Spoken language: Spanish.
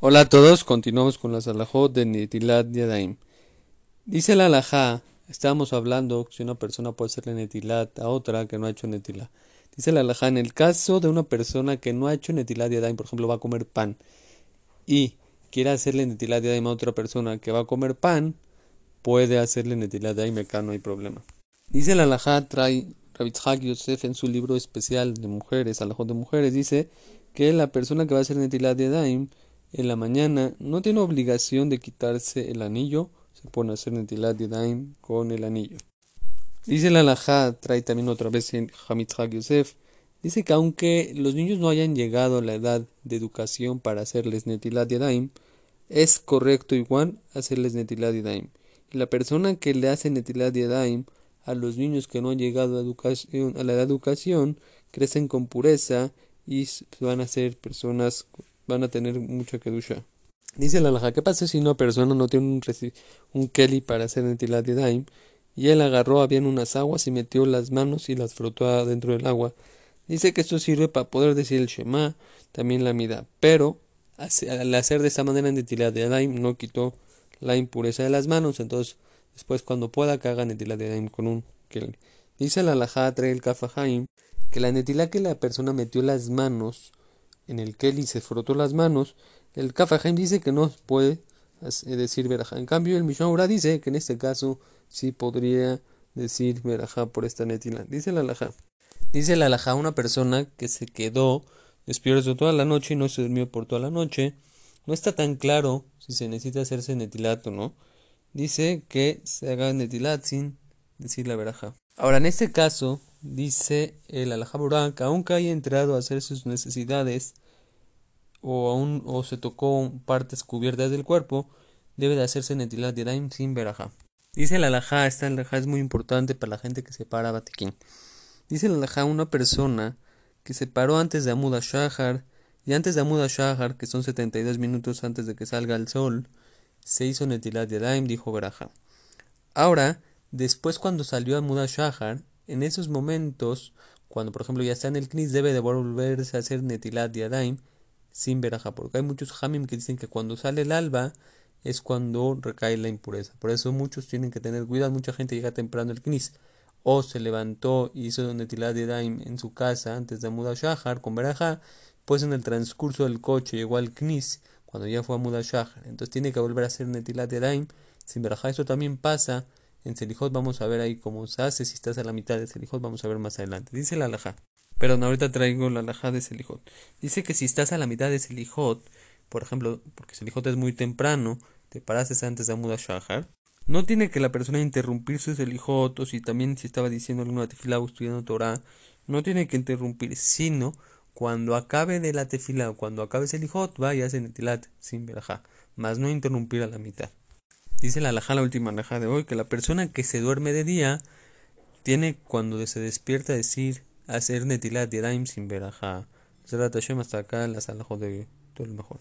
Hola a todos, continuamos con la alajot de Netilat Yadaim. Dice la alajá, estábamos hablando si una persona puede hacerle Netilat a otra que no ha hecho Netilat. Dice la alajá, en el caso de una persona que no ha hecho Netilat Yadaim, por ejemplo, va a comer pan, y quiere hacerle Netilat Yadaim a otra persona que va a comer pan, puede hacerle Netilat Yadaim, acá no hay problema. Dice la alajá, trae Rabitzhak Yosef en su libro especial de mujeres, alajot de mujeres, dice que la persona que va a hacer Netilat Yadaim, en la mañana no tiene obligación de quitarse el anillo, se pone a hacer Netilat Yadayim con el anillo. Dice la alajá, trae también otra vez en Hamitzhak Yosef, dice que aunque los niños no hayan llegado a la edad de educación para hacerles Netilat Yadayim, es correcto igual hacerles Netilat Yadayim. Y la persona que le hace Netilat Yadayim a los niños que no han llegado a, educación, a la edad de educación crecen con pureza y van a ser personas van a tener mucha kedusha. Dice la alhaja, ¿qué pasa si una persona no tiene un, un keli para hacer netilat de daim? Y él agarró, habían unas aguas y metió las manos y las frotó adentro del agua. Dice que esto sirve para poder decir el Shema, también la mida. Pero al hacer de esa manera en netilat de daim no quitó la impureza de las manos. Entonces, después cuando pueda que haga netilat de daim con un keli. Dice la alhaja, trae el kafahaim, que la netilat que la persona metió las manos en el Kelly se frotó las manos, el Kafahaim dice que no puede decir verajá. En cambio, el Mishnah dice que en este caso sí podría decir verajá por esta netila. Dice la alajá. Dice la alajá una persona que se quedó despierto toda la noche y no se durmió por toda la noche. No está tan claro si se necesita hacerse netilat o no. Dice que se haga netilat sin decir la verajá. Ahora, en este caso, dice el alajá que aunque haya entrado a hacer sus necesidades, o aún o se tocó partes cubiertas del cuerpo, debe de hacerse netilat yadayim sin verajá. Dice la alajá, esta alajá es muy importante para la gente que se para batiquín. Dice la alajá, una persona que se paró antes de Amuda Shahar, y antes de Amuda Shahar, que son 72 minutos antes de que salga el sol, se hizo netilat yadayim, dijo verajá. Ahora, después cuando salió Amuda Shahar, en esos momentos, cuando por ejemplo ya está en el knis, debe de volverse a hacer netilat yadayim, sin veraja, porque hay muchos hamim que dicen que cuando sale el alba es cuando recae la impureza. Por eso muchos tienen que tener cuidado, mucha gente llega temprano al knis o se levantó y hizo netilat de daim en su casa antes de Muda Shahar con veraja, pues en el transcurso del coche llegó al knis cuando ya fue a Muda Shahar. Entonces tiene que volver a hacer netilat de daim sin veraja. Eso también pasa en Selijot. Vamos a ver ahí cómo se hace. Si estás a la mitad de Selijot, vamos a ver más adelante. Dice la alajá. Perdón, ahorita traigo la laja de Selijot. Dice que si estás a la mitad de Selijot, por ejemplo, porque Selijot es muy temprano, te paraste antes de Amuda Shahar, no tiene que la persona interrumpir su Selijot, o si también si estaba diciendo alguna tefila o estudiando Torah, no tiene que interrumpir, sino cuando acabe de la tefila o cuando acabe Selijot, va y hace netilat sin verajá, más no interrumpir a la mitad. Dice la laja, la última laja de hoy, que la persona que se duerme de día tiene cuando se despierta decir hacer netilat yadayim sin verajá. Hashem hasta acá, la sala de todo lo mejor.